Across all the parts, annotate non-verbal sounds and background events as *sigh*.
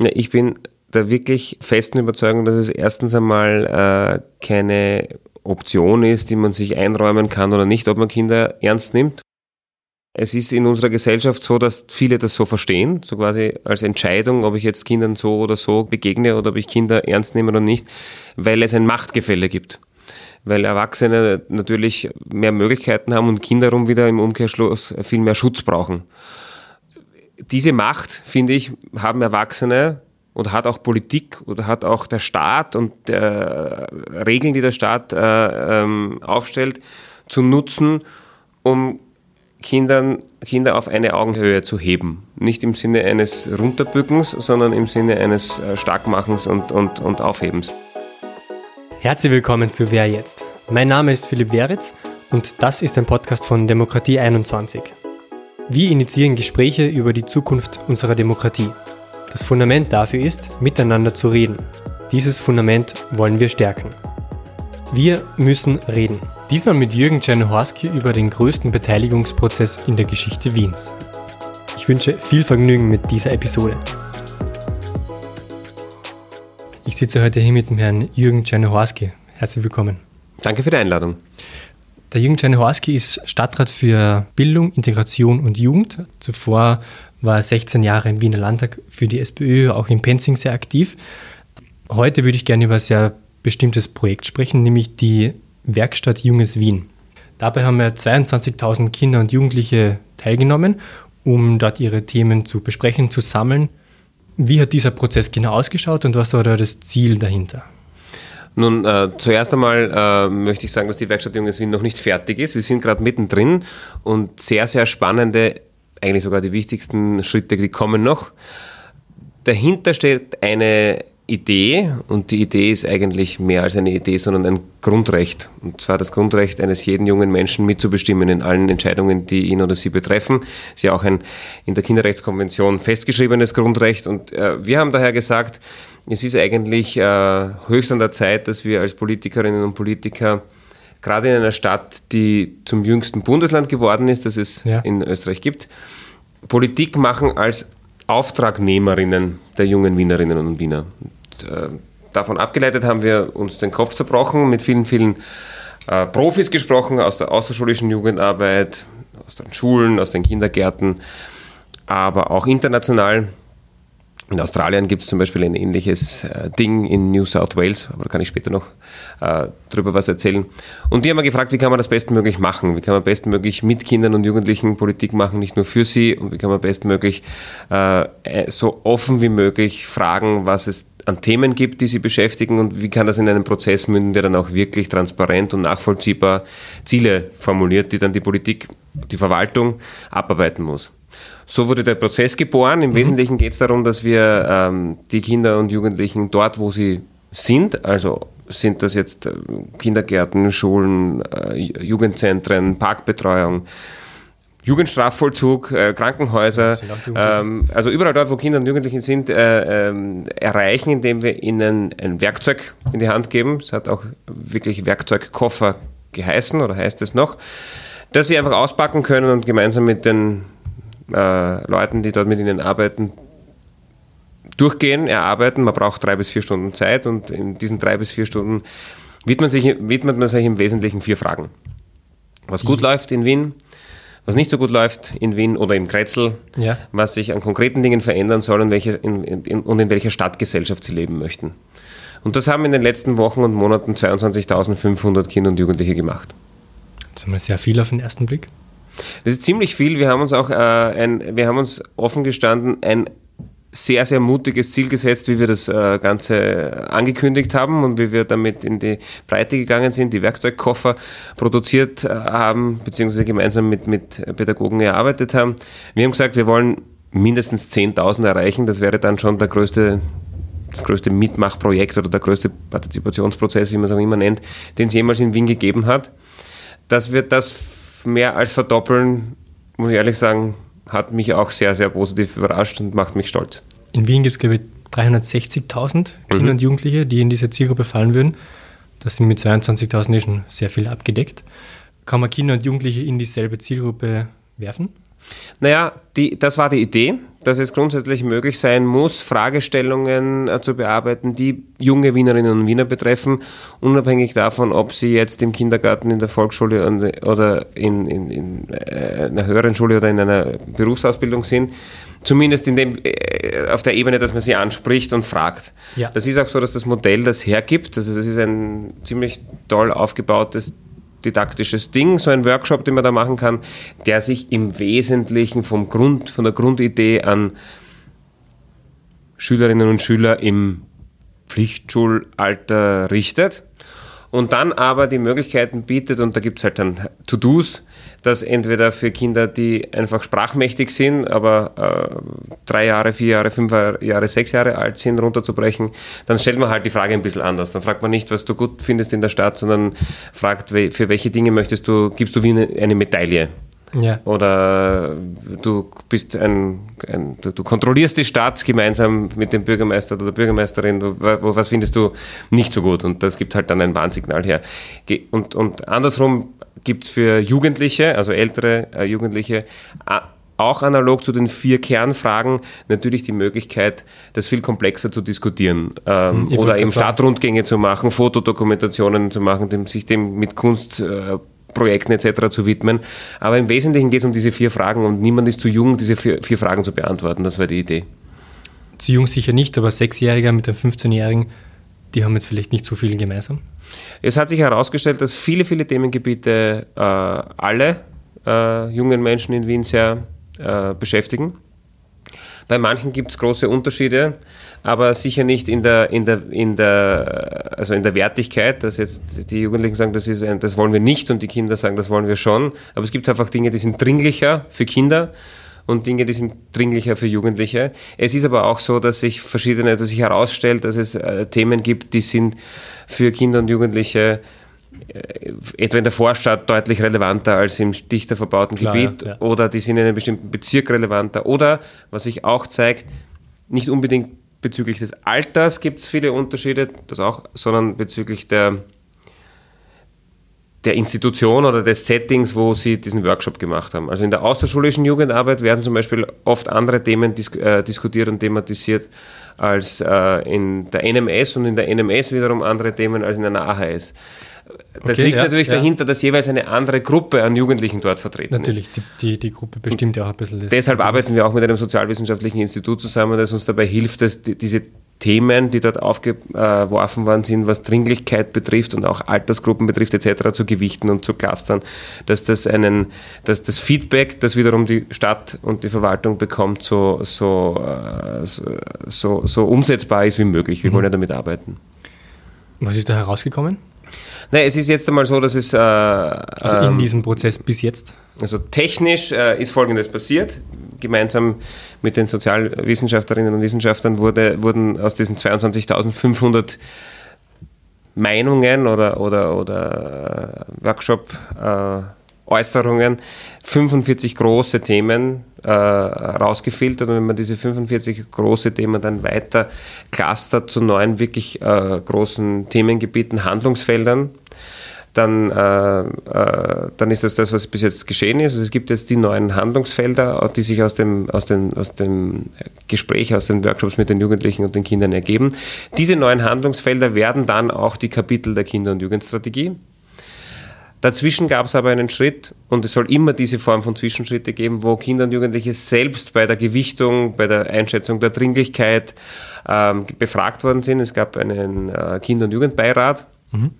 Ja, ich bin der wirklich festen Überzeugung, dass es erstens einmal äh, keine Option ist, die man sich einräumen kann oder nicht, ob man Kinder ernst nimmt. Es ist in unserer Gesellschaft so, dass viele das so verstehen, so quasi als Entscheidung, ob ich jetzt Kindern so oder so begegne oder ob ich Kinder ernst nehme oder nicht, weil es ein Machtgefälle gibt. Weil Erwachsene natürlich mehr Möglichkeiten haben und Kinder um wieder im Umkehrschluss viel mehr Schutz brauchen. Diese Macht, finde ich, haben Erwachsene und hat auch Politik oder hat auch der Staat und der Regeln, die der Staat äh, ähm, aufstellt, zu nutzen, um Kindern, Kinder auf eine Augenhöhe zu heben. Nicht im Sinne eines Runterbückens, sondern im Sinne eines äh, Starkmachens und, und, und Aufhebens. Herzlich willkommen zu Wer jetzt? Mein Name ist Philipp Weritz und das ist ein Podcast von Demokratie 21. Wir initiieren Gespräche über die Zukunft unserer Demokratie. Das Fundament dafür ist, miteinander zu reden. Dieses Fundament wollen wir stärken. Wir müssen reden. Diesmal mit Jürgen Czernohorski über den größten Beteiligungsprozess in der Geschichte Wiens. Ich wünsche viel Vergnügen mit dieser Episode. Ich sitze heute hier mit dem Herrn Jürgen Czernohorski. Herzlich willkommen. Danke für die Einladung. Der Jürgen Czernohorski ist Stadtrat für Bildung, Integration und Jugend. Zuvor war er 16 Jahre im Wiener Landtag für die SPÖ, auch in Penzing sehr aktiv. Heute würde ich gerne über ein sehr bestimmtes Projekt sprechen, nämlich die Werkstatt Junges Wien. Dabei haben ja 22.000 Kinder und Jugendliche teilgenommen, um dort ihre Themen zu besprechen, zu sammeln. Wie hat dieser Prozess genau ausgeschaut und was war da das Ziel dahinter? Nun, äh, zuerst einmal äh, möchte ich sagen, dass die Werkstatt Junges Wien noch nicht fertig ist. Wir sind gerade mittendrin und sehr, sehr spannende, eigentlich sogar die wichtigsten Schritte, die kommen noch. Dahinter steht eine Idee und die Idee ist eigentlich mehr als eine Idee, sondern ein Grundrecht. Und zwar das Grundrecht eines jeden jungen Menschen mitzubestimmen in allen Entscheidungen, die ihn oder sie betreffen. Ist ja auch ein in der Kinderrechtskonvention festgeschriebenes Grundrecht. Und äh, wir haben daher gesagt, es ist eigentlich äh, höchst an der Zeit, dass wir als Politikerinnen und Politiker gerade in einer Stadt, die zum jüngsten Bundesland geworden ist, das es ja. in Österreich gibt, Politik machen als Auftragnehmerinnen der jungen Wienerinnen und Wiener. Und, äh, davon abgeleitet haben wir uns den Kopf zerbrochen, mit vielen, vielen äh, Profis gesprochen aus der außerschulischen Jugendarbeit, aus den Schulen, aus den Kindergärten, aber auch international in Australien gibt es zum Beispiel ein ähnliches äh, Ding in New South Wales, aber da kann ich später noch äh, drüber was erzählen. Und die haben wir gefragt, wie kann man das bestmöglich machen? Wie kann man bestmöglich mit Kindern und Jugendlichen Politik machen, nicht nur für sie? Und wie kann man bestmöglich äh, äh, so offen wie möglich fragen, was es an Themen gibt, die sie beschäftigen und wie kann das in einen Prozess münden, der dann auch wirklich transparent und nachvollziehbar Ziele formuliert, die dann die Politik, die Verwaltung abarbeiten muss. So wurde der Prozess geboren. Im mhm. Wesentlichen geht es darum, dass wir ähm, die Kinder und Jugendlichen dort, wo sie sind, also sind das jetzt äh, Kindergärten, Schulen, äh, Jugendzentren, Parkbetreuung, Jugendstrafvollzug, äh, Krankenhäuser, ähm, also überall dort, wo Kinder und Jugendliche sind, äh, äh, erreichen, indem wir ihnen ein Werkzeug in die Hand geben. Es hat auch wirklich Werkzeugkoffer geheißen oder heißt es noch, dass sie einfach auspacken können und gemeinsam mit den äh, Leuten, die dort mit ihnen arbeiten, durchgehen, erarbeiten. Man braucht drei bis vier Stunden Zeit und in diesen drei bis vier Stunden widmet, sich, widmet man sich im Wesentlichen vier Fragen. Was gut mhm. läuft in Wien, was nicht so gut läuft in Wien oder im Kretzel, ja. was sich an konkreten Dingen verändern soll und, welche in, in, und in welcher Stadtgesellschaft sie leben möchten. Und das haben in den letzten Wochen und Monaten 22.500 Kinder und Jugendliche gemacht. Das ist mal sehr viel auf den ersten Blick. Das ist ziemlich viel. Wir haben uns auch äh, ein, wir haben uns offen gestanden ein sehr, sehr mutiges Ziel gesetzt, wie wir das äh, Ganze angekündigt haben und wie wir damit in die Breite gegangen sind, die Werkzeugkoffer produziert äh, haben, beziehungsweise gemeinsam mit, mit Pädagogen erarbeitet haben. Wir haben gesagt, wir wollen mindestens 10.000 erreichen. Das wäre dann schon der größte das größte Mitmachprojekt oder der größte Partizipationsprozess, wie man es auch immer nennt, den es jemals in Wien gegeben hat. Dass wir das mehr als verdoppeln, muss ich ehrlich sagen, hat mich auch sehr, sehr positiv überrascht und macht mich stolz. In Wien gibt es, glaube ich, 360.000 Kinder mhm. und Jugendliche, die in diese Zielgruppe fallen würden. Das sind mit 22.000 eh schon sehr viel abgedeckt. Kann man Kinder und Jugendliche in dieselbe Zielgruppe werfen? Naja, die, das war die Idee. Dass es grundsätzlich möglich sein muss, Fragestellungen äh, zu bearbeiten, die junge Wienerinnen und Wiener betreffen, unabhängig davon, ob sie jetzt im Kindergarten, in der Volksschule oder in, in, in äh, einer höheren Schule oder in einer Berufsausbildung sind. Zumindest in dem, äh, auf der Ebene, dass man sie anspricht und fragt. Ja. Das ist auch so, dass das Modell das hergibt. Also das ist ein ziemlich toll aufgebautes didaktisches Ding, so ein Workshop, den man da machen kann, der sich im Wesentlichen vom Grund, von der Grundidee an Schülerinnen und Schüler im Pflichtschulalter richtet und dann aber die Möglichkeiten bietet, und da gibt es halt dann To-Dos, dass entweder für Kinder, die einfach sprachmächtig sind, aber äh, drei Jahre, vier Jahre, fünf Jahre, sechs Jahre alt sind, runterzubrechen, dann stellt man halt die Frage ein bisschen anders. Dann fragt man nicht, was du gut findest in der Stadt, sondern fragt, für welche Dinge möchtest du, gibst du wie eine, eine Medaille. Ja. Oder du bist ein, ein du, du, kontrollierst die Stadt gemeinsam mit dem Bürgermeister oder der Bürgermeisterin. Du, was findest du nicht so gut? Und das gibt halt dann ein Warnsignal her. Und, und andersrum gibt es für Jugendliche, also ältere äh, Jugendliche, auch analog zu den vier Kernfragen natürlich die Möglichkeit, das viel komplexer zu diskutieren ähm, oder eben Stadtrundgänge zu machen, Fotodokumentationen zu machen, dem, sich dem mit Kunst äh, Projekten etc. zu widmen. Aber im Wesentlichen geht es um diese vier Fragen und niemand ist zu jung, diese vier, vier Fragen zu beantworten. Das war die Idee. Zu jung sicher nicht, aber Sechsjähriger mit einem 15-Jährigen, die haben jetzt vielleicht nicht so viel gemeinsam. Es hat sich herausgestellt, dass viele, viele Themengebiete äh, alle äh, jungen Menschen in Wien sehr äh, beschäftigen. Bei manchen gibt es große Unterschiede, aber sicher nicht in der, in der, in der, also in der Wertigkeit, dass jetzt die Jugendlichen sagen, das, ist ein, das wollen wir nicht und die Kinder sagen, das wollen wir schon. Aber es gibt einfach Dinge, die sind dringlicher für Kinder und Dinge, die sind dringlicher für Jugendliche. Es ist aber auch so, dass sich verschiedene, dass sich herausstellt, dass es äh, Themen gibt, die sind für Kinder und Jugendliche etwa in der Vorstadt deutlich relevanter als im dichter verbauten Klar, Gebiet ja, ja. oder die sind in einem bestimmten Bezirk relevanter oder, was sich auch zeigt, nicht unbedingt bezüglich des Alters gibt es viele Unterschiede, das auch, sondern bezüglich der, der Institution oder des Settings, wo sie diesen Workshop gemacht haben. Also in der außerschulischen Jugendarbeit werden zum Beispiel oft andere Themen dis äh, diskutiert und thematisiert als äh, in der NMS und in der NMS wiederum andere Themen als in einer AHS. Das okay, liegt ja, natürlich ja. dahinter, dass jeweils eine andere Gruppe an Jugendlichen dort vertreten natürlich, ist. Natürlich, die, die, die, Gruppe bestimmt ja auch ein bisschen. Deshalb arbeiten wir auch mit einem sozialwissenschaftlichen Institut zusammen, das uns dabei hilft, dass die, diese Themen, die dort aufgeworfen worden sind, was Dringlichkeit betrifft und auch Altersgruppen betrifft etc., zu gewichten und zu clustern, dass das einen, dass das Feedback, das wiederum die Stadt und die Verwaltung bekommt, so, so, äh, so, so umsetzbar ist wie möglich. Wir mhm. wollen ja damit arbeiten. Was ist da herausgekommen? Nein, es ist jetzt einmal so, dass es. Äh, also in ähm, diesem Prozess bis jetzt? Also technisch äh, ist Folgendes passiert. Gemeinsam mit den Sozialwissenschaftlerinnen und Wissenschaftlern wurde, wurden aus diesen 22.500 Meinungen oder, oder, oder äh, Workshop äh, Äußerungen 45 große Themen äh, rausgefiltert. Und wenn man diese 45 große Themen dann weiter clustert zu neun wirklich äh, großen Themengebieten, Handlungsfeldern, dann, äh, äh, dann ist das das, was bis jetzt geschehen ist. Also es gibt jetzt die neuen Handlungsfelder, die sich aus dem, aus, dem, aus dem Gespräch, aus den Workshops mit den Jugendlichen und den Kindern ergeben. Diese neuen Handlungsfelder werden dann auch die Kapitel der Kinder- und Jugendstrategie. Dazwischen gab es aber einen Schritt und es soll immer diese Form von Zwischenschritte geben, wo Kinder und Jugendliche selbst bei der Gewichtung, bei der Einschätzung der Dringlichkeit ähm, befragt worden sind. Es gab einen äh, Kinder- und Jugendbeirat. Mhm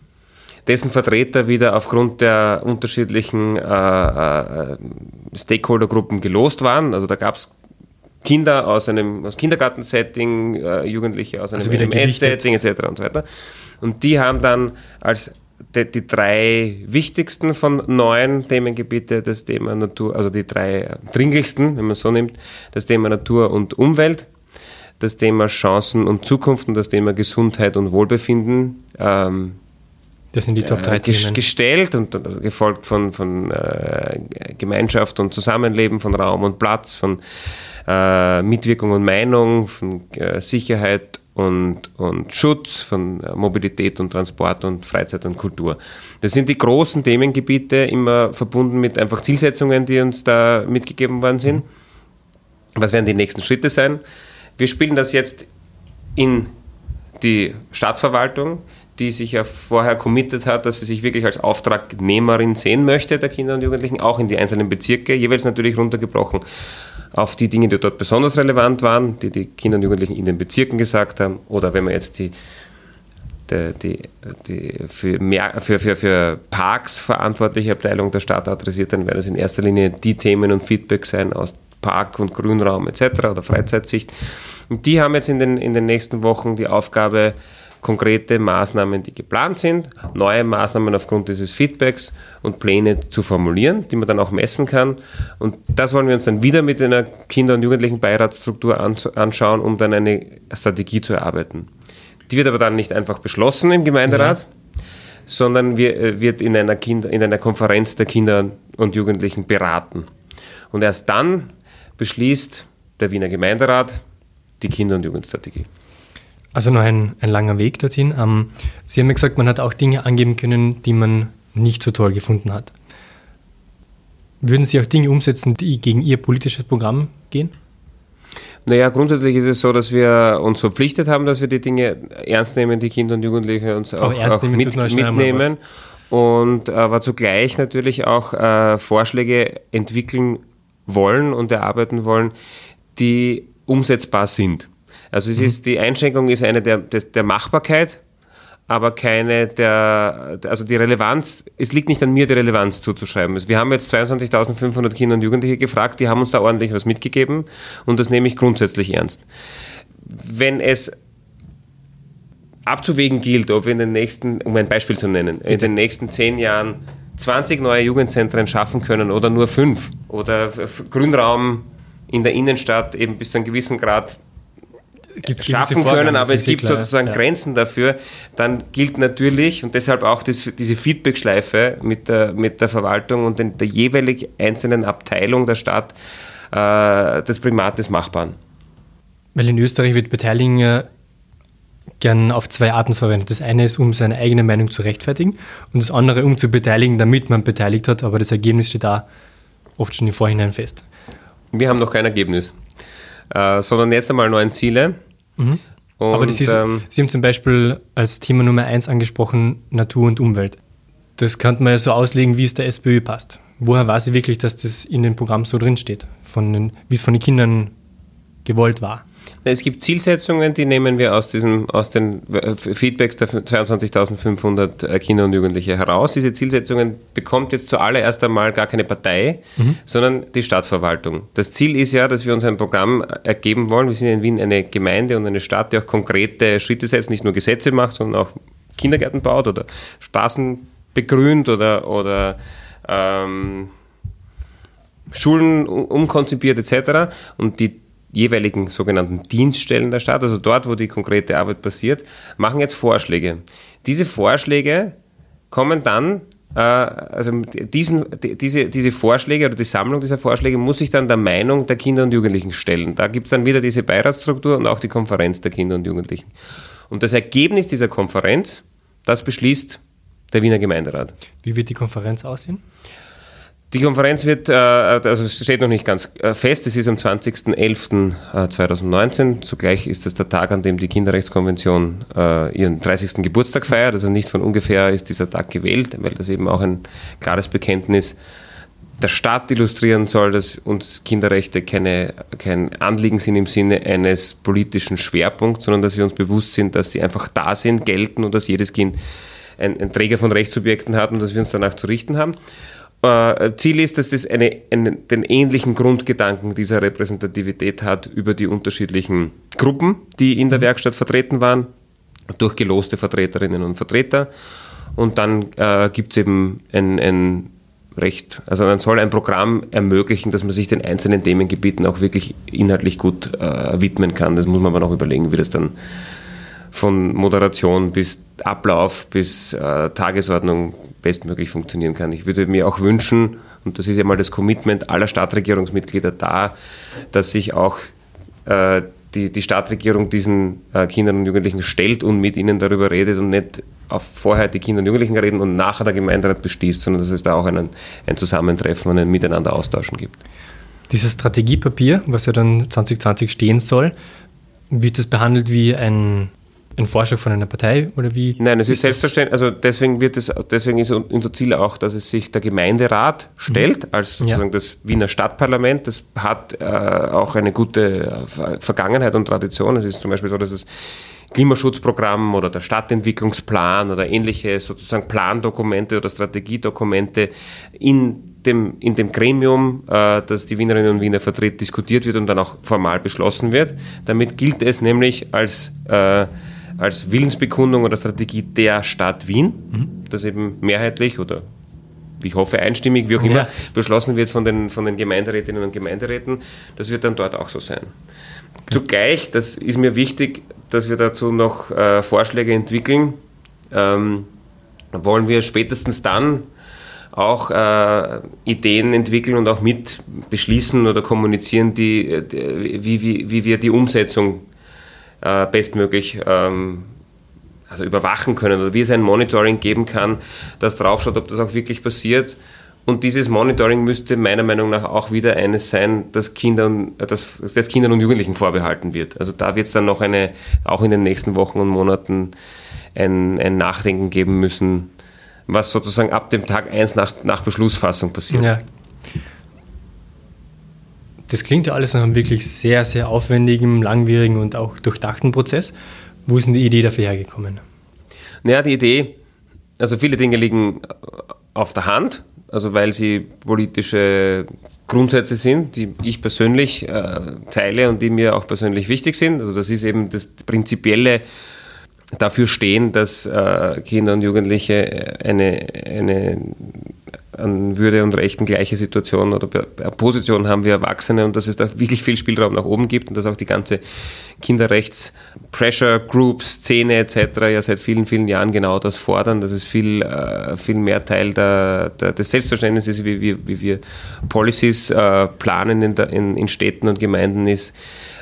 dessen Vertreter wieder aufgrund der unterschiedlichen äh, äh, Stakeholdergruppen gelost waren. Also da gab es Kinder aus einem aus Kindergartensetting, äh, Jugendliche aus einem also MS-Setting etc. und so weiter. Und die haben dann als die, die, drei wichtigsten von neun Themengebiete, das Thema Natur, also die drei dringlichsten, wenn man so nimmt, das Thema Natur und Umwelt, das Thema Chancen und Zukunft und das Thema Gesundheit und Wohlbefinden. Ähm, das sind die Top 3 äh, Themen. gestellt und also gefolgt von, von äh, Gemeinschaft und Zusammenleben, von Raum und Platz, von äh, Mitwirkung und Meinung, von äh, Sicherheit und, und Schutz, von äh, Mobilität und Transport und Freizeit und Kultur. Das sind die großen Themengebiete, immer verbunden mit einfach Zielsetzungen, die uns da mitgegeben worden sind. Was werden die nächsten Schritte sein? Wir spielen das jetzt in die Stadtverwaltung, die sich ja vorher committed hat, dass sie sich wirklich als Auftragnehmerin sehen möchte, der Kinder und Jugendlichen, auch in die einzelnen Bezirke, jeweils natürlich runtergebrochen auf die Dinge, die dort besonders relevant waren, die die Kinder und Jugendlichen in den Bezirken gesagt haben, oder wenn man jetzt die, die, die, die für, mehr, für, für, für Parks verantwortliche Abteilung der Stadt adressiert, dann werden es in erster Linie die Themen und Feedback sein aus Park- und Grünraum etc. oder Freizeitsicht. Und die haben jetzt in den, in den nächsten Wochen die Aufgabe, konkrete Maßnahmen, die geplant sind, neue Maßnahmen aufgrund dieses Feedbacks und Pläne zu formulieren, die man dann auch messen kann. Und das wollen wir uns dann wieder mit einer Kinder- und Jugendlichenbeiratsstruktur anschauen, um dann eine Strategie zu erarbeiten. Die wird aber dann nicht einfach beschlossen im Gemeinderat, ja. sondern äh, wird in einer, Kinder, in einer Konferenz der Kinder und Jugendlichen beraten. Und erst dann beschließt der Wiener Gemeinderat die Kinder- und Jugendstrategie. Also noch ein, ein langer Weg dorthin. Ähm, Sie haben ja gesagt, man hat auch Dinge angeben können, die man nicht so toll gefunden hat. Würden Sie auch Dinge umsetzen, die gegen Ihr politisches Programm gehen? Naja, grundsätzlich ist es so, dass wir uns verpflichtet haben, dass wir die Dinge ernst nehmen, die Kinder und Jugendliche uns auch, auch mit, mitnehmen. Und aber zugleich natürlich auch äh, Vorschläge entwickeln wollen und erarbeiten wollen, die umsetzbar sind. Also es mhm. ist, die Einschränkung ist eine der, der Machbarkeit, aber keine der, also die Relevanz, es liegt nicht an mir, die Relevanz zuzuschreiben. Wir haben jetzt 22.500 Kinder und Jugendliche gefragt, die haben uns da ordentlich was mitgegeben und das nehme ich grundsätzlich ernst. Wenn es abzuwägen gilt, ob wir in den nächsten, um ein Beispiel zu nennen, in den nächsten zehn Jahren 20 neue Jugendzentren schaffen können oder nur fünf oder Grünraum in der Innenstadt eben bis zu einem gewissen Grad Gibt's schaffen können, aber es gibt klar, sozusagen ja. Grenzen dafür, dann gilt natürlich und deshalb auch das, diese Feedback-Schleife mit der, mit der Verwaltung und den, der jeweilig einzelnen Abteilung der Stadt äh, das Primat des Machbaren. Weil in Österreich wird Beteiligung gern auf zwei Arten verwendet. Das eine ist, um seine eigene Meinung zu rechtfertigen und das andere, um zu beteiligen, damit man beteiligt hat, aber das Ergebnis steht da oft schon im Vorhinein fest. Wir haben noch kein Ergebnis, äh, sondern jetzt einmal neun Ziele Mhm. Und, Aber ist, ähm, Sie haben zum Beispiel als Thema Nummer eins angesprochen Natur und Umwelt. Das könnte man ja so auslegen, wie es der SPÖ passt. Woher weiß sie wirklich, dass das in dem Programm so drinsteht, wie es von den Kindern gewollt war? Es gibt Zielsetzungen, die nehmen wir aus, diesem, aus den Feedbacks der 22.500 äh, Kinder und Jugendliche heraus. Diese Zielsetzungen bekommt jetzt zuallererst einmal gar keine Partei, mhm. sondern die Stadtverwaltung. Das Ziel ist ja, dass wir uns ein Programm ergeben wollen. Wir sind in Wien eine Gemeinde und eine Stadt, die auch konkrete Schritte setzt, nicht nur Gesetze macht, sondern auch Kindergärten baut oder Straßen begrünt oder, oder ähm, Schulen umkonzipiert etc. Und die jeweiligen sogenannten Dienststellen der Stadt, also dort, wo die konkrete Arbeit passiert, machen jetzt Vorschläge. Diese Vorschläge kommen dann, äh, also diesen, diese, diese Vorschläge oder die Sammlung dieser Vorschläge muss sich dann der Meinung der Kinder und Jugendlichen stellen. Da gibt es dann wieder diese Beiratsstruktur und auch die Konferenz der Kinder und Jugendlichen. Und das Ergebnis dieser Konferenz, das beschließt der Wiener Gemeinderat. Wie wird die Konferenz aussehen? Die Konferenz wird, äh, also es steht noch nicht ganz äh, fest, es ist am 20.11.2019. Zugleich ist es der Tag, an dem die Kinderrechtskonvention äh, ihren 30. Geburtstag feiert. Also nicht von ungefähr ist dieser Tag gewählt, weil das eben auch ein klares Bekenntnis der Staat illustrieren soll, dass uns Kinderrechte keine, kein Anliegen sind im Sinne eines politischen Schwerpunkts, sondern dass wir uns bewusst sind, dass sie einfach da sind, gelten und dass jedes Kind ein, ein Träger von Rechtssubjekten hat und dass wir uns danach zu richten haben. Äh, Ziel ist, dass das eine, eine, den ähnlichen Grundgedanken dieser Repräsentativität hat über die unterschiedlichen Gruppen, die in der mhm. Werkstatt vertreten waren, durch geloste Vertreterinnen und Vertreter. Und dann äh, gibt es eben ein, ein Recht, also man soll ein Programm ermöglichen, dass man sich den einzelnen Themengebieten auch wirklich inhaltlich gut äh, widmen kann. Das muss man aber noch überlegen, wie das dann von Moderation bis Ablauf bis äh, Tagesordnung bestmöglich funktionieren kann. Ich würde mir auch wünschen, und das ist ja mal das Commitment aller Stadtregierungsmitglieder da, dass sich auch äh, die, die Stadtregierung diesen äh, Kindern und Jugendlichen stellt und mit ihnen darüber redet und nicht auf vorher die Kinder und Jugendlichen reden und nachher der Gemeinderat beschließt, sondern dass es da auch einen, ein Zusammentreffen und ein Miteinander austauschen gibt. Dieses Strategiepapier, was ja dann 2020 stehen soll, wird das behandelt wie ein, ein Vorschlag von einer Partei oder wie? Nein, es ist, ist selbstverständlich, also deswegen wird es, deswegen ist unser Ziel auch, dass es sich der Gemeinderat stellt, mhm. als sozusagen ja. das Wiener Stadtparlament. Das hat äh, auch eine gute äh, Vergangenheit und Tradition. Es ist zum Beispiel so, dass es Klimaschutzprogramm oder der Stadtentwicklungsplan oder ähnliche sozusagen Plandokumente oder Strategiedokumente in dem, in dem Gremium, äh, das die Wienerinnen und Wiener vertritt, diskutiert wird und dann auch formal beschlossen wird. Damit gilt es nämlich als, äh, als Willensbekundung oder Strategie der Stadt Wien, mhm. das eben mehrheitlich oder ich hoffe einstimmig, wie auch immer, ja. beschlossen wird von den, von den Gemeinderätinnen und Gemeinderäten. Das wird dann dort auch so sein. Okay. Zugleich, das ist mir wichtig, dass wir dazu noch äh, Vorschläge entwickeln. Ähm, wollen wir spätestens dann auch äh, Ideen entwickeln und auch mit beschließen oder kommunizieren, die, die wie, wie, wie wir die Umsetzung äh, bestmöglich ähm, also überwachen können oder wie es ein Monitoring geben kann, das draufschaut, ob das auch wirklich passiert. Und dieses Monitoring müsste meiner Meinung nach auch wieder eines sein, das Kindern, das, das Kindern und Jugendlichen vorbehalten wird. Also da wird es dann noch eine, auch in den nächsten Wochen und Monaten ein, ein Nachdenken geben müssen, was sozusagen ab dem Tag 1 nach, nach Beschlussfassung passiert. Ja. Das klingt ja alles nach einem wirklich sehr, sehr aufwendigen, langwierigen und auch durchdachten Prozess. Wo ist denn die Idee dafür hergekommen? Naja, die Idee, also viele Dinge liegen auf der Hand, also weil sie politische Grundsätze sind, die ich persönlich äh, teile und die mir auch persönlich wichtig sind. Also das ist eben das prinzipielle dafür stehen, dass äh, Kinder und Jugendliche eine, eine an Würde und Rechten gleiche Situation oder Position haben wie Erwachsene und dass es da wirklich viel Spielraum nach oben gibt und dass auch die ganze Kinderrechts-Pressure-Group-Szene etc. ja seit vielen, vielen Jahren genau das fordern, dass es viel, äh, viel mehr Teil der, der, des Selbstverständnisses ist, wie wir, wie wir Policies äh, planen in, der, in, in Städten und Gemeinden ist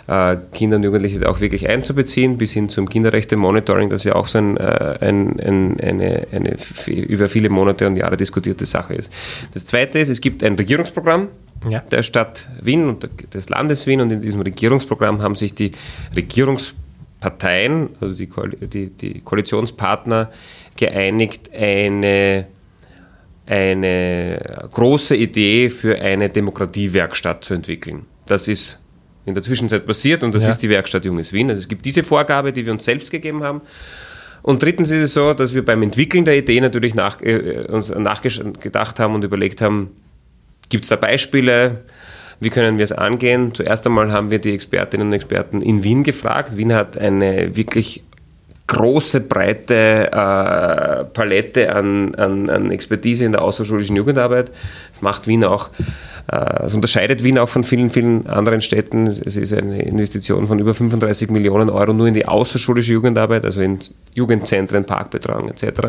äh, Kinder und Jugendliche auch wirklich einzubeziehen, bis hin zum Kinderrechte-Monitoring, das ja auch so ein, äh, ein, ein, eine, eine über viele Monate und Jahre diskutierte Sache ist. Das Zweite ist, es gibt ein Regierungsprogramm, ja. der Stadt Wien und des Landes Wien und in diesem Regierungsprogramm haben sich die Regierungsparteien, also die, Ko die, die Koalitionspartner, geeinigt, eine, eine große Idee für eine Demokratiewerkstatt zu entwickeln. Das ist in der Zwischenzeit passiert und das ja. ist die Werkstatt Junges Wien. Also es gibt diese Vorgabe, die wir uns selbst gegeben haben. Und drittens ist es so, dass wir beim Entwickeln der Idee natürlich nach, äh, uns nachgedacht haben und überlegt haben, gibt es da Beispiele, wie können wir es angehen? Zuerst einmal haben wir die Expertinnen und Experten in Wien gefragt. Wien hat eine wirklich große, breite äh, Palette an, an, an, Expertise in der außerschulischen Jugendarbeit. Das macht Wien auch, äh, es unterscheidet Wien auch von vielen, vielen anderen Städten. Es ist eine Investition von über 35 Millionen Euro nur in die außerschulische Jugendarbeit, also in Jugendzentren, Parkbetreuung etc.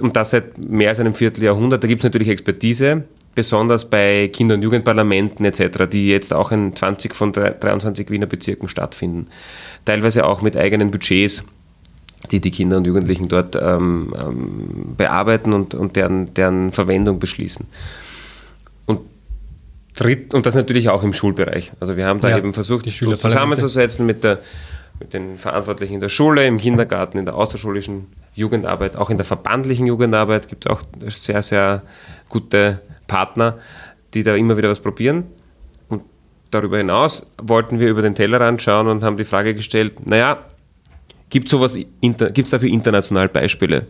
Und das seit mehr als einem Vierteljahrhundert. Da gibt es natürlich Expertise, besonders bei Kinder- und Jugendparlamenten etc., die jetzt auch in 20 von 23 Wiener Bezirken stattfinden. Teilweise auch mit eigenen Budgets die die Kinder und Jugendlichen dort ähm, ähm, bearbeiten und, und deren, deren Verwendung beschließen. Und, dritt, und das natürlich auch im Schulbereich. Also wir haben da ja, eben versucht, uns zusammenzusetzen mit, der, mit den Verantwortlichen in der Schule, im Kindergarten, in der außerschulischen Jugendarbeit, auch in der verbandlichen Jugendarbeit gibt es auch sehr, sehr gute Partner, die da immer wieder was probieren. Und darüber hinaus wollten wir über den Tellerrand schauen und haben die Frage gestellt, naja, Gibt es dafür international Beispiele?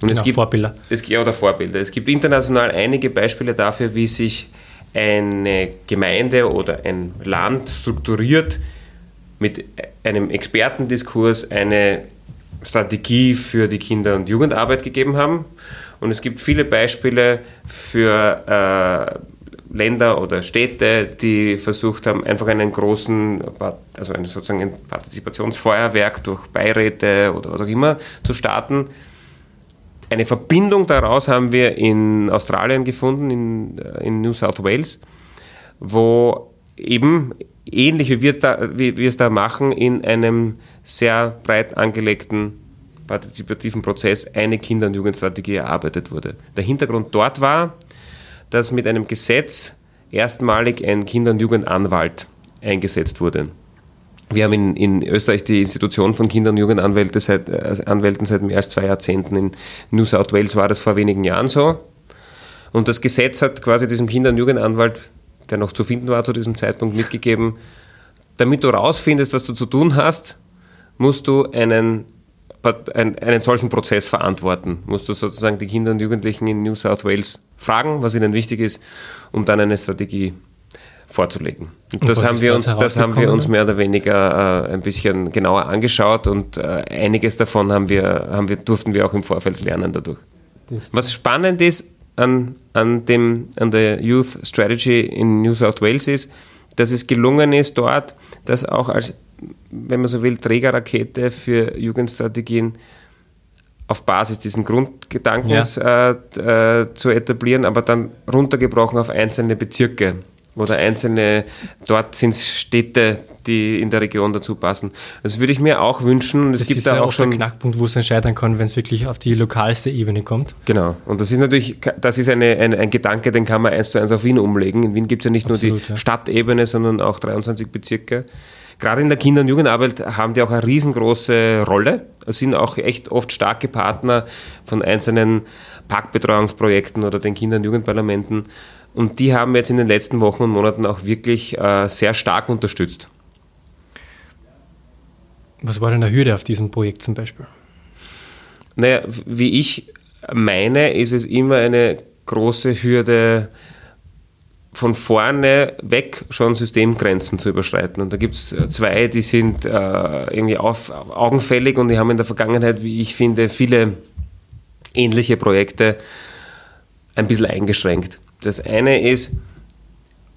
Und genau, es gibt Vorbilder. Es, ja, oder Vorbilder. Es gibt international einige Beispiele dafür, wie sich eine Gemeinde oder ein Land strukturiert mit einem Expertendiskurs eine Strategie für die Kinder- und Jugendarbeit gegeben haben. Und es gibt viele Beispiele für äh, Länder oder Städte, die versucht haben, einfach einen großen, also einen, sozusagen ein Partizipationsfeuerwerk durch Beiräte oder was auch immer zu starten. Eine Verbindung daraus haben wir in Australien gefunden, in, äh, in New South Wales, wo eben ähnlich wie wir, da, wie wir es da machen, in einem sehr breit angelegten partizipativen Prozess eine Kinder- und Jugendstrategie erarbeitet wurde. Der Hintergrund dort war, dass mit einem Gesetz erstmalig ein Kinder- und Jugendanwalt eingesetzt wurde. Wir haben in, in Österreich die Institution von Kinder- und Jugendanwälten seit, äh, Anwälten seit mehr als zwei Jahrzehnten. In New South Wales war das vor wenigen Jahren so. Und das Gesetz hat quasi diesem Kinder- und Jugendanwalt, der noch zu finden war zu diesem Zeitpunkt, mitgegeben, damit du rausfindest, was du zu tun hast, musst du einen, einen solchen Prozess verantworten. Musst du sozusagen die Kinder und Jugendlichen in New South Wales fragen, was ihnen wichtig ist, um dann eine Strategie vorzulegen. Und das haben wir uns, das haben wir uns mehr oder weniger äh, ein bisschen genauer angeschaut und äh, einiges davon haben wir, haben wir, durften wir auch im Vorfeld lernen dadurch. Was spannend ist an, an, dem, an der Youth Strategy in New South Wales ist, dass es gelungen ist, dort das auch als, wenn man so will, Trägerrakete für Jugendstrategien auf Basis dieses Grundgedankens ja. äh, äh, zu etablieren, aber dann runtergebrochen auf einzelne Bezirke oder einzelne, dort sind Städte, die in der Region dazu passen. Das würde ich mir auch wünschen. Es das gibt ist da ja auch schon der Knackpunkt, wo es dann scheitern kann, wenn es wirklich auf die lokalste Ebene kommt. Genau. Und das ist natürlich, das ist eine, eine, ein Gedanke, den kann man eins zu eins auf Wien umlegen. In Wien gibt es ja nicht Absolut, nur die ja. Stadtebene, sondern auch 23 Bezirke. Gerade in der Kinder- und Jugendarbeit haben die auch eine riesengroße Rolle. Sind auch echt oft starke Partner von einzelnen Parkbetreuungsprojekten oder den Kinder- und Jugendparlamenten. Und die haben jetzt in den letzten Wochen und Monaten auch wirklich äh, sehr stark unterstützt. Was war denn der Hürde auf diesem Projekt zum Beispiel? Naja, wie ich meine, ist es immer eine große Hürde, von vorne weg schon Systemgrenzen zu überschreiten. Und da gibt es zwei, die sind äh, irgendwie auf, augenfällig und die haben in der Vergangenheit, wie ich finde, viele ähnliche Projekte ein bisschen eingeschränkt. Das eine ist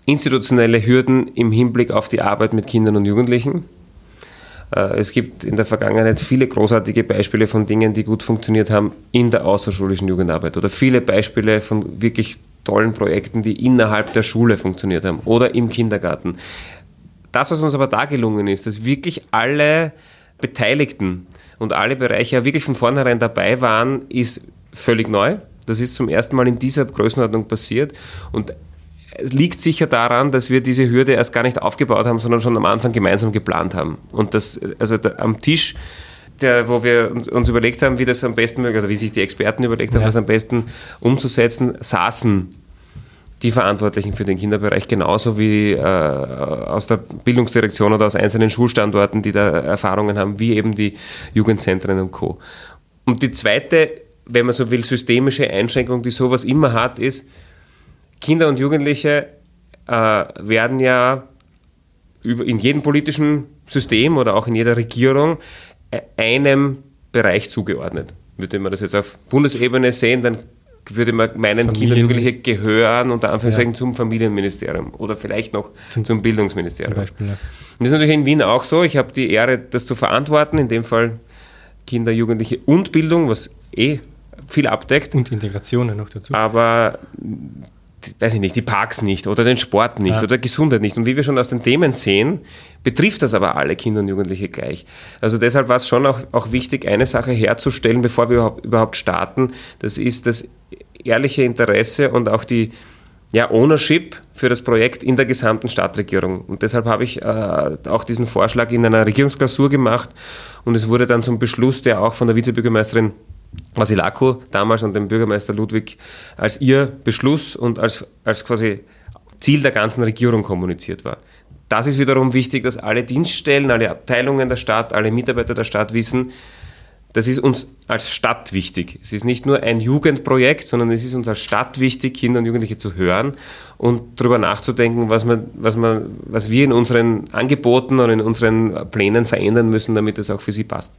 institutionelle Hürden im Hinblick auf die Arbeit mit Kindern und Jugendlichen. Äh, es gibt in der Vergangenheit viele großartige Beispiele von Dingen, die gut funktioniert haben in der außerschulischen Jugendarbeit oder viele Beispiele von wirklich tollen Projekten, die innerhalb der Schule funktioniert haben oder im Kindergarten. Das, was uns aber da gelungen ist, dass wirklich alle Beteiligten und alle Bereiche wirklich von vornherein dabei waren, ist völlig neu. Das ist zum ersten Mal in dieser Größenordnung passiert und liegt sicher daran, dass wir diese Hürde erst gar nicht aufgebaut haben, sondern schon am Anfang gemeinsam geplant haben. Und das, also da, am Tisch, der, wo wir uns überlegt haben, wie das am besten, oder wie sich die Experten überlegt haben, ja. das am besten umzusetzen, saßen die Verantwortlichen für den Kinderbereich genauso wie äh, aus der Bildungsdirektion oder aus einzelnen Schulstandorten, die da Erfahrungen haben, wie eben die Jugendzentren und Co. Und die zweite wenn man so will, systemische Einschränkung, die sowas immer hat, ist, Kinder und Jugendliche äh, werden ja in jedem politischen System oder auch in jeder Regierung einem Bereich zugeordnet. Würde man das jetzt auf Bundesebene sehen, dann würde man meinen, Kinder und Jugendliche gehören unter Anführungszeichen ja. zum Familienministerium oder vielleicht noch zum, zum Bildungsministerium. Zum Beispiel, ja. Und das ist natürlich in Wien auch so. Ich habe die Ehre, das zu verantworten, in dem Fall Kinder, Jugendliche und Bildung, was eh viel abdeckt. Und Integrationen noch dazu. Aber weiß ich nicht, die Parks nicht oder den Sport nicht ja. oder Gesundheit nicht. Und wie wir schon aus den Themen sehen, betrifft das aber alle Kinder und Jugendliche gleich. Also deshalb war es schon auch, auch wichtig, eine Sache herzustellen, bevor wir überhaupt, überhaupt starten. Das ist das ehrliche Interesse und auch die ja, Ownership für das Projekt in der gesamten Stadtregierung. Und deshalb habe ich äh, auch diesen Vorschlag in einer Regierungsklausur gemacht und es wurde dann zum Beschluss, der auch von der Vizebürgermeisterin Vasilako damals an den Bürgermeister Ludwig als ihr Beschluss und als, als quasi Ziel der ganzen Regierung kommuniziert war. Das ist wiederum wichtig, dass alle Dienststellen, alle Abteilungen der Stadt, alle Mitarbeiter der Stadt wissen, das ist uns als Stadt wichtig. Es ist nicht nur ein Jugendprojekt, sondern es ist uns als Stadt wichtig, Kinder und Jugendliche zu hören und darüber nachzudenken, was, man, was, man, was wir in unseren Angeboten oder in unseren Plänen verändern müssen, damit es auch für sie passt.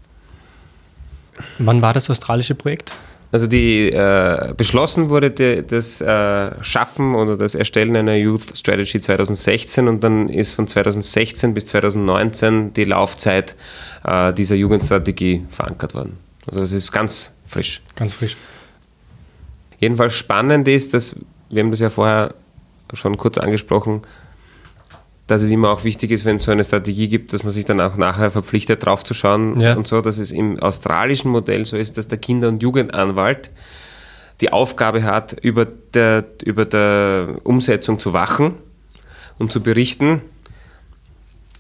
Wann war das australische Projekt? Also die äh, beschlossen wurde die, das äh, Schaffen oder das Erstellen einer Youth Strategy 2016 und dann ist von 2016 bis 2019 die Laufzeit äh, dieser Jugendstrategie verankert worden. Also es ist ganz frisch. Ganz frisch. Jedenfalls spannend ist, dass, wir haben das ja vorher schon kurz angesprochen, dass es immer auch wichtig ist, wenn es so eine Strategie gibt, dass man sich dann auch nachher verpflichtet, drauf zu schauen ja. und so, dass es im australischen Modell so ist, dass der Kinder- und Jugendanwalt die Aufgabe hat, über der, über der Umsetzung zu wachen und zu berichten.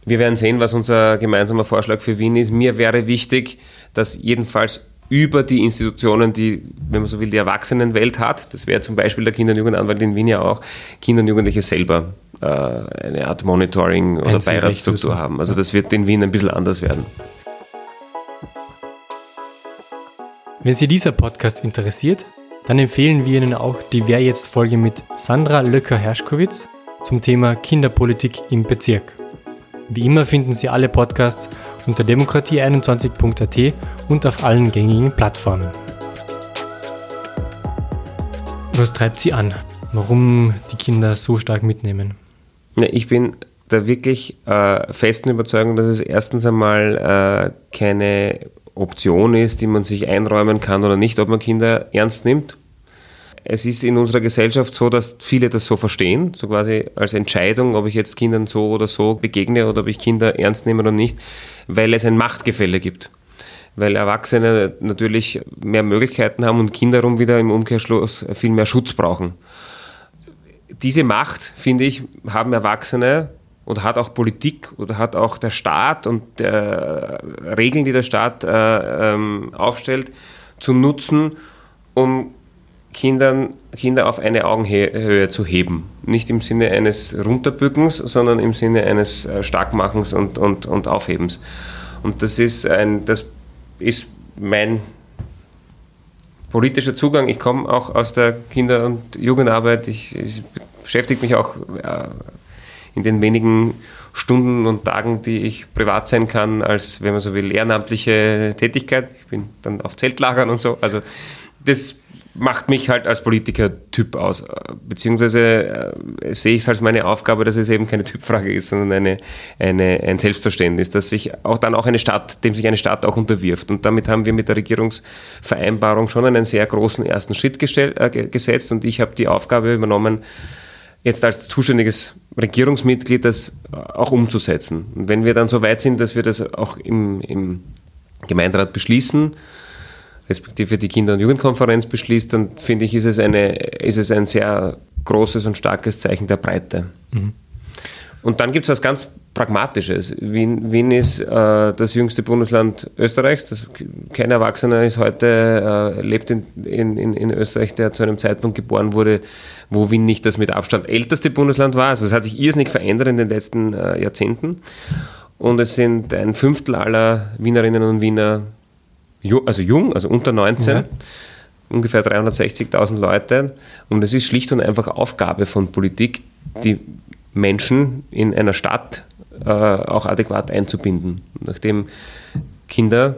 Wir werden sehen, was unser gemeinsamer Vorschlag für Wien ist. Mir wäre wichtig, dass jedenfalls über die Institutionen, die, wenn man so will, die Erwachsenenwelt hat, das wäre zum Beispiel der Kinder- und Jugendanwalt in Wien ja auch, Kinder und Jugendliche selber äh, eine Art Monitoring oder Beiratsstruktur haben. Also das wird in Wien ein bisschen anders werden. Wenn Sie dieser Podcast interessiert, dann empfehlen wir Ihnen auch die Wer jetzt Folge mit Sandra Löcker-Herschkowitz zum Thema Kinderpolitik im Bezirk. Wie immer finden Sie alle Podcasts unter demokratie21.at und auf allen gängigen Plattformen. Was treibt Sie an? Warum die Kinder so stark mitnehmen? Ja, ich bin da wirklich äh, festen Überzeugung, dass es erstens einmal äh, keine Option ist, die man sich einräumen kann oder nicht, ob man Kinder ernst nimmt. Es ist in unserer Gesellschaft so, dass viele das so verstehen, so quasi als Entscheidung, ob ich jetzt Kindern so oder so begegne oder ob ich Kinder ernst nehme oder nicht, weil es ein Machtgefälle gibt. Weil Erwachsene natürlich mehr Möglichkeiten haben und Kinder darum wieder im Umkehrschluss viel mehr Schutz brauchen. Diese Macht, finde ich, haben Erwachsene und hat auch Politik oder hat auch der Staat und der Regeln, die der Staat äh, ähm, aufstellt, zu nutzen, um Kindern, Kinder auf eine Augenhöhe zu heben. Nicht im Sinne eines Runterbückens, sondern im Sinne eines äh, Starkmachens und, und, und Aufhebens. Und das ist, ein, das ist mein politischer Zugang. Ich komme auch aus der Kinder- und Jugendarbeit. Ich, ich beschäftige mich auch äh, in den wenigen Stunden und Tagen, die ich privat sein kann, als, wenn man so will, ehrenamtliche Tätigkeit. Ich bin dann auf Zeltlagern und so. Also das macht mich halt als Politiker-Typ aus. Beziehungsweise äh, sehe ich es als meine Aufgabe, dass es eben keine Typfrage ist, sondern eine, eine, ein Selbstverständnis, dass sich auch dann auch eine Stadt, dem sich eine Stadt auch unterwirft. Und damit haben wir mit der Regierungsvereinbarung schon einen sehr großen ersten Schritt gestell, äh, gesetzt und ich habe die Aufgabe übernommen, jetzt als zuständiges Regierungsmitglied das auch umzusetzen. Und wenn wir dann so weit sind, dass wir das auch im, im Gemeinderat beschließen, respektive die Kinder- und Jugendkonferenz beschließt, dann finde ich, ist es, eine, ist es ein sehr großes und starkes Zeichen der Breite. Mhm. Und dann gibt es was ganz Pragmatisches. Wien, Wien ist äh, das jüngste Bundesland Österreichs. Das, kein Erwachsener ist heute, äh, lebt in, in, in Österreich, der zu einem Zeitpunkt geboren wurde, wo Wien nicht das mit Abstand älteste Bundesland war. Also es hat sich irrsinnig verändert in den letzten äh, Jahrzehnten. Und es sind ein Fünftel aller Wienerinnen und Wiener, also jung, also unter 19. Ja ungefähr 360.000 Leute. Und es ist schlicht und einfach Aufgabe von Politik, die Menschen in einer Stadt äh, auch adäquat einzubinden. Nachdem Kinder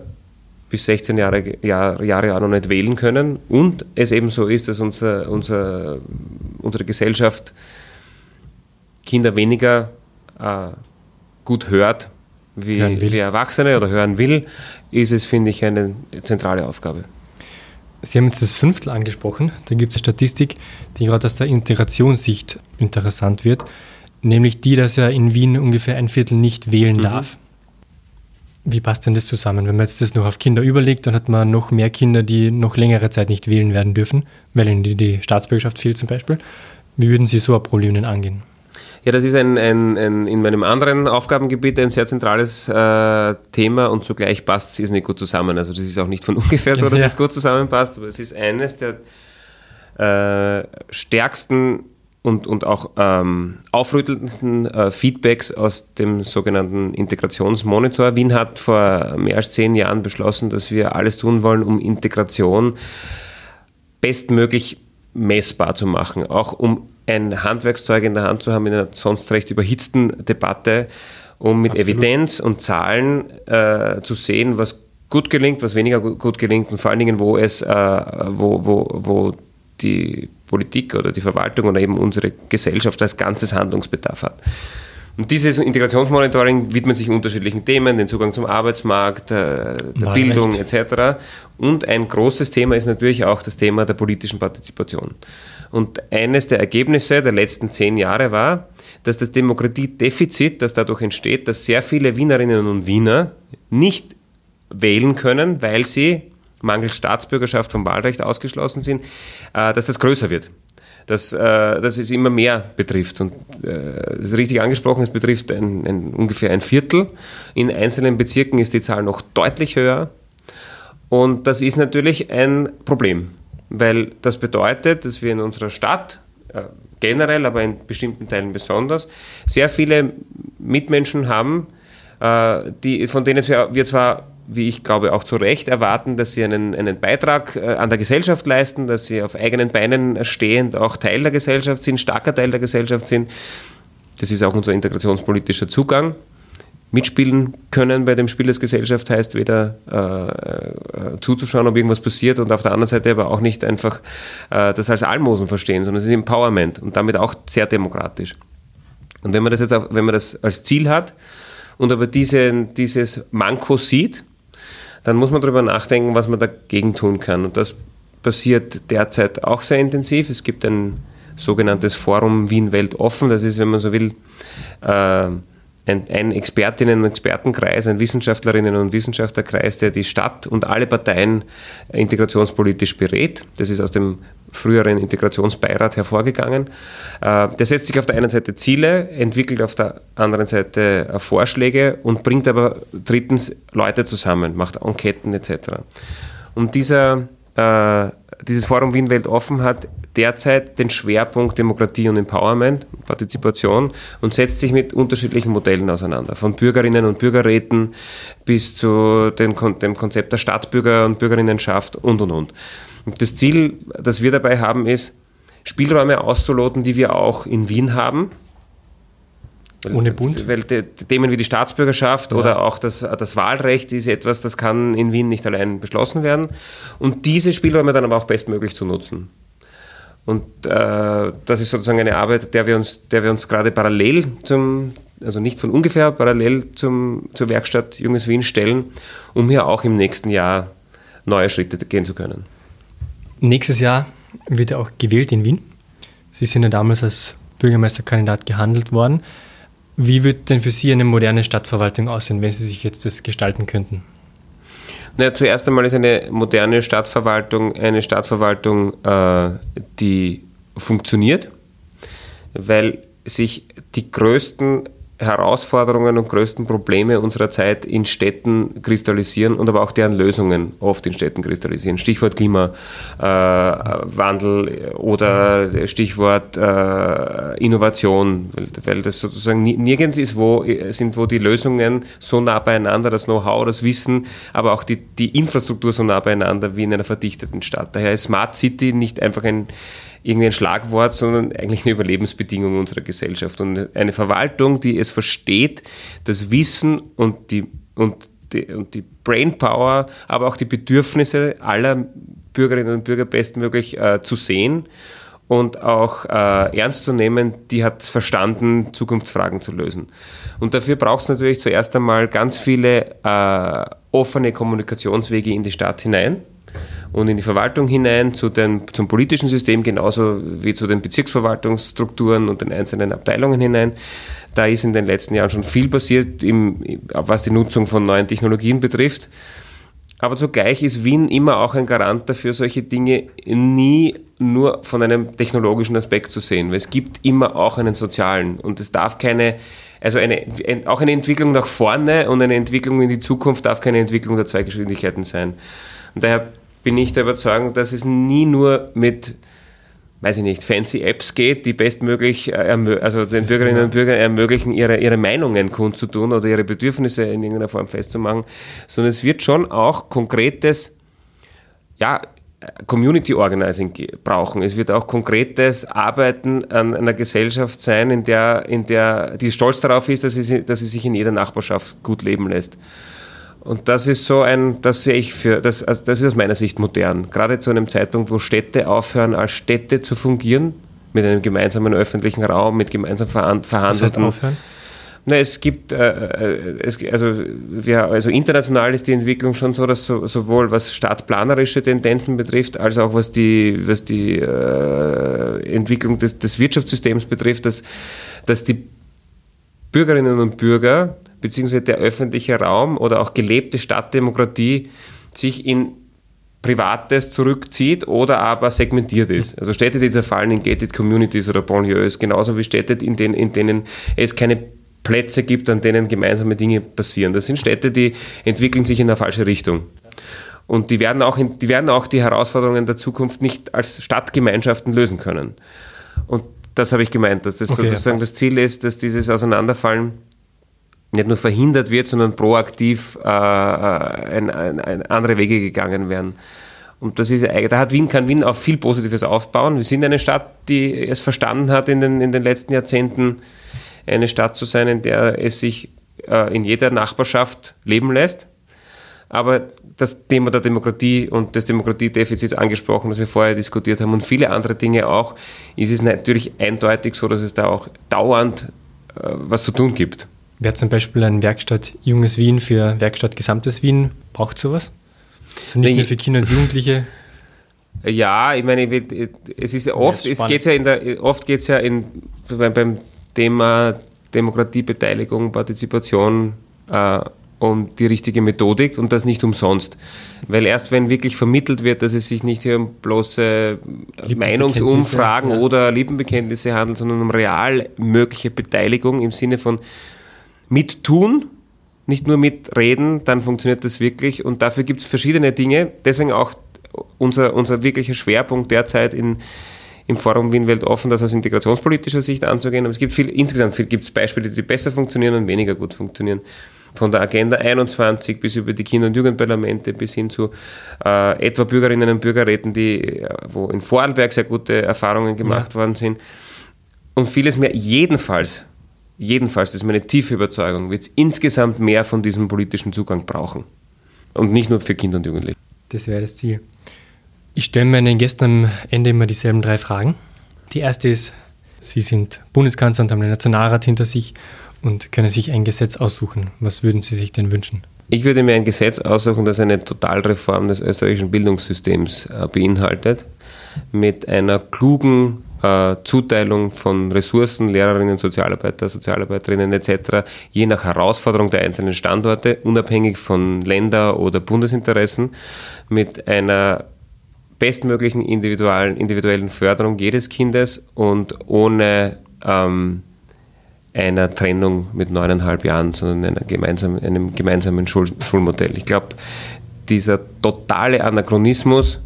bis 16 Jahre, Jahr, Jahre auch noch nicht wählen können und es eben so ist, dass unser, unser, unsere Gesellschaft Kinder weniger äh, gut hört wie, wie Erwachsene oder hören will, ist es, finde ich, eine zentrale Aufgabe. Sie haben jetzt das Fünftel angesprochen. Da gibt es eine Statistik, die gerade aus der Integrationssicht interessant wird nämlich die, dass er in Wien ungefähr ein Viertel nicht wählen mhm. darf. Wie passt denn das zusammen? Wenn man jetzt das noch auf Kinder überlegt, dann hat man noch mehr Kinder, die noch längere Zeit nicht wählen werden dürfen, weil ihnen die, die Staatsbürgerschaft fehlt zum Beispiel. Wie würden Sie so ein Problem denn angehen? Ja, das ist ein, ein, ein, in meinem anderen Aufgabengebiet ein sehr zentrales äh, Thema und zugleich passt es nicht gut zusammen. Also das ist auch nicht von ungefähr so, dass ja. es gut zusammenpasst, aber es ist eines der äh, stärksten und, und auch ähm, aufrüttelndsten äh, Feedbacks aus dem sogenannten Integrationsmonitor. Wien hat vor mehr als zehn Jahren beschlossen, dass wir alles tun wollen, um Integration bestmöglich messbar zu machen, auch um ein Handwerkszeug in der Hand zu haben in einer sonst recht überhitzten Debatte, um mit Absolut. Evidenz und Zahlen äh, zu sehen, was gut gelingt, was weniger gut gelingt und vor allen Dingen, wo es, äh, wo, wo, wo die Politik oder die Verwaltung oder eben unsere Gesellschaft als ganzes Handlungsbedarf hat. Und dieses Integrationsmonitoring widmet sich unterschiedlichen Themen, den Zugang zum Arbeitsmarkt, äh, der Bildung etc. Und ein großes Thema ist natürlich auch das Thema der politischen Partizipation. Und eines der Ergebnisse der letzten zehn Jahre war, dass das Demokratiedefizit, das dadurch entsteht, dass sehr viele Wienerinnen und Wiener nicht wählen können, weil sie mangels Staatsbürgerschaft vom Wahlrecht ausgeschlossen sind, äh, dass das größer wird. Dass, äh, dass es immer mehr betrifft. Und äh, ist richtig angesprochen, es betrifft ein, ein, ungefähr ein Viertel. In einzelnen Bezirken ist die Zahl noch deutlich höher. Und das ist natürlich ein Problem, weil das bedeutet, dass wir in unserer Stadt äh, generell, aber in bestimmten Teilen besonders, sehr viele Mitmenschen haben, äh, die, von denen wir zwar wie ich glaube, auch zu Recht erwarten, dass sie einen, einen Beitrag äh, an der Gesellschaft leisten, dass sie auf eigenen Beinen stehend auch Teil der Gesellschaft sind, starker Teil der Gesellschaft sind. Das ist auch unser integrationspolitischer Zugang mitspielen können bei dem Spiel des Gesellschaft heißt weder äh, äh, zuzuschauen, ob irgendwas passiert und auf der anderen Seite aber auch nicht einfach äh, das als Almosen verstehen, sondern es ist Empowerment und damit auch sehr demokratisch. Und wenn man das jetzt auch, wenn man das als Ziel hat und aber diese, dieses Manko sieht, dann muss man darüber nachdenken, was man dagegen tun kann. Und das passiert derzeit auch sehr intensiv. Es gibt ein sogenanntes Forum Wien Welt offen. Das ist, wenn man so will, äh, ein, Expertinnen- und Expertenkreis, ein Wissenschaftlerinnen- und Wissenschaftlerkreis, der die Stadt und alle Parteien integrationspolitisch berät. Das ist aus dem früheren Integrationsbeirat hervorgegangen. Äh, der setzt sich auf der einen Seite Ziele, entwickelt auf der anderen Seite äh, Vorschläge und bringt aber drittens Leute zusammen, macht Enqueten etc. Und dieser äh, dieses Forum Wien Welt offen hat derzeit den Schwerpunkt Demokratie und Empowerment, Partizipation und setzt sich mit unterschiedlichen Modellen auseinander. Von Bürgerinnen und Bürgerräten bis zu dem Konzept der Stadtbürger- und Bürgerinnenschaft und und und. Und das Ziel, das wir dabei haben, ist, Spielräume auszuloten, die wir auch in Wien haben, ohne Bund? Weil Themen wie die Staatsbürgerschaft ja. oder auch das, das Wahlrecht ist etwas, das kann in Wien nicht allein beschlossen werden. Und diese Spielräume dann aber auch bestmöglich zu nutzen. Und äh, das ist sozusagen eine Arbeit, der wir uns, der wir uns gerade parallel zum, also nicht von ungefähr parallel zum, zur Werkstatt Junges Wien stellen, um hier auch im nächsten Jahr neue Schritte gehen zu können. Nächstes Jahr wird ja auch gewählt in Wien. Sie sind ja damals als Bürgermeisterkandidat gehandelt worden. Wie wird denn für Sie eine moderne Stadtverwaltung aussehen, wenn Sie sich jetzt das gestalten könnten? Naja, zuerst einmal ist eine moderne Stadtverwaltung eine Stadtverwaltung, äh, die funktioniert, weil sich die größten Herausforderungen und größten Probleme unserer Zeit in Städten kristallisieren und aber auch deren Lösungen oft in Städten kristallisieren. Stichwort Klimawandel äh, oder Stichwort äh, Innovation, weil, das sozusagen nirgends ist, wo sind, wo die Lösungen so nah beieinander, das Know-how, das Wissen, aber auch die, die Infrastruktur so nah beieinander wie in einer verdichteten Stadt. Daher ist Smart City nicht einfach ein irgendwie ein Schlagwort, sondern eigentlich eine Überlebensbedingung unserer Gesellschaft. Und eine Verwaltung, die es versteht, das Wissen und die, und die, und die Brainpower, aber auch die Bedürfnisse aller Bürgerinnen und Bürger bestmöglich äh, zu sehen und auch äh, ernst zu nehmen, die hat verstanden, Zukunftsfragen zu lösen. Und dafür braucht es natürlich zuerst einmal ganz viele äh, offene Kommunikationswege in die Stadt hinein und in die Verwaltung hinein, zu den, zum politischen System genauso wie zu den Bezirksverwaltungsstrukturen und den einzelnen Abteilungen hinein. Da ist in den letzten Jahren schon viel passiert, im, was die Nutzung von neuen Technologien betrifft. Aber zugleich ist Wien immer auch ein Garant dafür, solche Dinge nie nur von einem technologischen Aspekt zu sehen, weil es gibt immer auch einen sozialen und es darf keine, also eine, auch eine Entwicklung nach vorne und eine Entwicklung in die Zukunft darf keine Entwicklung der Zweigeschwindigkeiten sein. Und daher bin ich der Überzeugung, dass es nie nur mit weiß ich nicht, fancy Apps geht, die bestmöglich äh, also den Bürgerinnen und Bürgern ermöglichen, ihre, ihre Meinungen kundzutun oder ihre Bedürfnisse in irgendeiner Form festzumachen, sondern es wird schon auch konkretes, ja, Community Organizing brauchen. Es wird auch konkretes Arbeiten an einer Gesellschaft sein, in der, in der die stolz darauf ist, dass sie, dass sie sich in jeder Nachbarschaft gut leben lässt. Und das ist so ein, das sehe ich für, das, also das ist aus meiner Sicht modern. Gerade zu einem Zeitpunkt, wo Städte aufhören, als Städte zu fungieren, mit einem gemeinsamen öffentlichen Raum, mit gemeinsam verhandelten. Was heißt aufhören? Na, es gibt, äh, äh, es, also, wir, also international ist die Entwicklung schon so, dass so, sowohl was stadtplanerische Tendenzen betrifft, als auch was die, was die äh, Entwicklung des, des Wirtschaftssystems betrifft, dass, dass die Bürgerinnen und Bürger beziehungsweise der öffentliche Raum oder auch gelebte Stadtdemokratie sich in Privates zurückzieht oder aber segmentiert ist. Also Städte, die zerfallen in gated communities oder Banlieues, genauso wie Städte, in denen, in denen es keine Plätze gibt, an denen gemeinsame Dinge passieren. Das sind Städte, die entwickeln sich in eine falsche Richtung. Und die werden auch, in, die, werden auch die Herausforderungen der Zukunft nicht als Stadtgemeinschaften lösen können. Und das habe ich gemeint, dass das okay, sozusagen das Ziel ist, dass dieses Auseinanderfallen nicht nur verhindert wird, sondern proaktiv äh, ein, ein, ein andere Wege gegangen werden. Und das ist, da hat Wien, kann Wien auf viel Positives aufbauen. Wir sind eine Stadt, die es verstanden hat, in den, in den letzten Jahrzehnten eine Stadt zu sein, in der es sich äh, in jeder Nachbarschaft leben lässt. Aber das Thema der Demokratie und des Demokratiedefizits angesprochen, das wir vorher diskutiert haben und viele andere Dinge auch, ist es natürlich eindeutig so, dass es da auch dauernd äh, was zu tun gibt. Wer zum Beispiel ein Werkstatt Junges Wien für Werkstatt Gesamtes Wien braucht sowas? Also nicht nee, nur für Kinder und Jugendliche? *laughs* Ja, ich meine, es ist oft, ja, es geht's ja in der, oft geht es ja in, beim Thema Demokratie, Beteiligung, Partizipation äh, um die richtige Methodik und das nicht umsonst. Weil erst wenn wirklich vermittelt wird, dass es sich nicht hier um bloße Meinungsumfragen ja. oder Lippenbekenntnisse handelt, sondern um real mögliche Beteiligung im Sinne von mittun, nicht nur mitreden, dann funktioniert das wirklich. Und dafür gibt es verschiedene Dinge. Deswegen auch unser, unser wirklicher Schwerpunkt derzeit in, im Forum Wien Welt offen, das aus integrationspolitischer Sicht anzugehen. Aber es gibt viel, insgesamt gibt es Beispiele, die besser funktionieren und weniger gut funktionieren von der Agenda 21 bis über die Kinder- und Jugendparlamente bis hin zu äh, etwa Bürgerinnen und Bürgerräten, die, äh, wo in Vorarlberg sehr gute Erfahrungen gemacht ja. worden sind. Und vieles mehr. Jedenfalls, jedenfalls, das ist meine tiefe Überzeugung, wird es insgesamt mehr von diesem politischen Zugang brauchen. Und nicht nur für Kinder und Jugendliche. Das wäre das Ziel. Ich stelle meinen Gästen am Ende immer dieselben drei Fragen. Die erste ist, Sie sind Bundeskanzler und haben den Nationalrat hinter sich und können sich ein Gesetz aussuchen. Was würden Sie sich denn wünschen? Ich würde mir ein Gesetz aussuchen, das eine Totalreform des österreichischen Bildungssystems äh, beinhaltet, mit einer klugen äh, Zuteilung von Ressourcen, Lehrerinnen, Sozialarbeiter, Sozialarbeiterinnen etc., je nach Herausforderung der einzelnen Standorte, unabhängig von Länder- oder Bundesinteressen, mit einer bestmöglichen individuellen, individuellen Förderung jedes Kindes und ohne ähm, einer Trennung mit neuneinhalb Jahren, sondern gemeinsamen, einem gemeinsamen Schul Schulmodell. Ich glaube, dieser totale Anachronismus,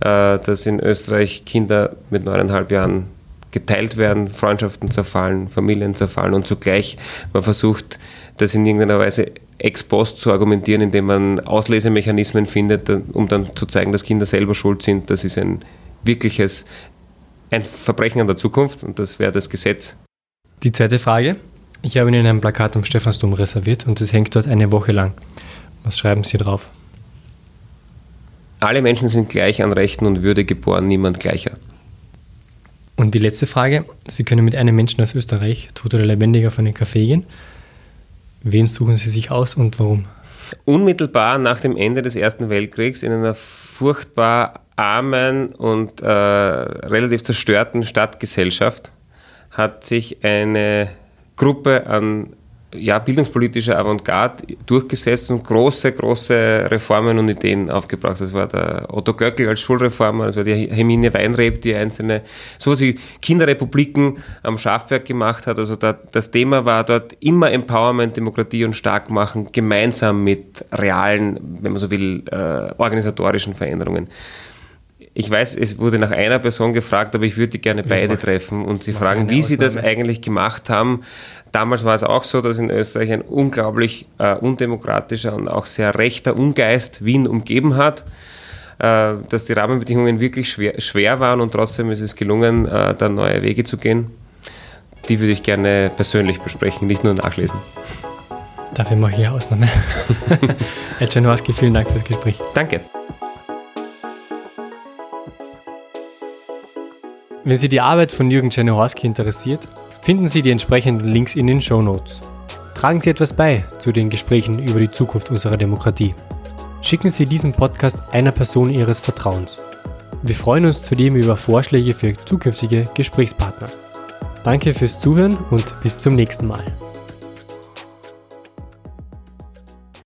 dass in Österreich Kinder mit neuneinhalb Jahren geteilt werden, Freundschaften zerfallen, Familien zerfallen und zugleich man versucht, das in irgendeiner Weise ex post zu argumentieren, indem man Auslesemechanismen findet, um dann zu zeigen, dass Kinder selber schuld sind. Das ist ein wirkliches ein Verbrechen an der Zukunft und das wäre das Gesetz die zweite Frage. Ich habe Ihnen ein Plakat am Stephansdom reserviert und es hängt dort eine Woche lang. Was schreiben Sie drauf? Alle Menschen sind gleich an Rechten und Würde geboren, niemand gleicher. Und die letzte Frage. Sie können mit einem Menschen aus Österreich, tot oder lebendig, auf einen Café gehen. Wen suchen Sie sich aus und warum? Unmittelbar nach dem Ende des Ersten Weltkriegs in einer furchtbar armen und äh, relativ zerstörten Stadtgesellschaft hat sich eine Gruppe an ja, bildungspolitischer Avantgarde durchgesetzt und große, große Reformen und Ideen aufgebracht. Das war der Otto Göckel als Schulreformer, das war die Hermine Weinreb, die einzelne, sowas wie Kinderrepubliken am Schafberg gemacht hat. Also da, das Thema war dort immer Empowerment, Demokratie und Starkmachen, gemeinsam mit realen, wenn man so will, äh, organisatorischen Veränderungen. Ich weiß, es wurde nach einer Person gefragt, aber ich würde gerne beide ja, treffen und sie fragen, wie sie das eigentlich gemacht haben. Damals war es auch so, dass in Österreich ein unglaublich äh, undemokratischer und auch sehr rechter Ungeist Wien umgeben hat, äh, dass die Rahmenbedingungen wirklich schwer, schwer, waren und trotzdem ist es gelungen, äh, da neue Wege zu gehen. Die würde ich gerne persönlich besprechen, nicht nur nachlesen. Dafür mache ich eine Ausnahme. *laughs* Herr Czernowarski, vielen Dank fürs Gespräch. Danke. Wenn Sie die Arbeit von Jürgen Czernohorski interessiert, finden Sie die entsprechenden Links in den Show Notes. Tragen Sie etwas bei zu den Gesprächen über die Zukunft unserer Demokratie. Schicken Sie diesen Podcast einer Person Ihres Vertrauens. Wir freuen uns zudem über Vorschläge für zukünftige Gesprächspartner. Danke fürs Zuhören und bis zum nächsten Mal.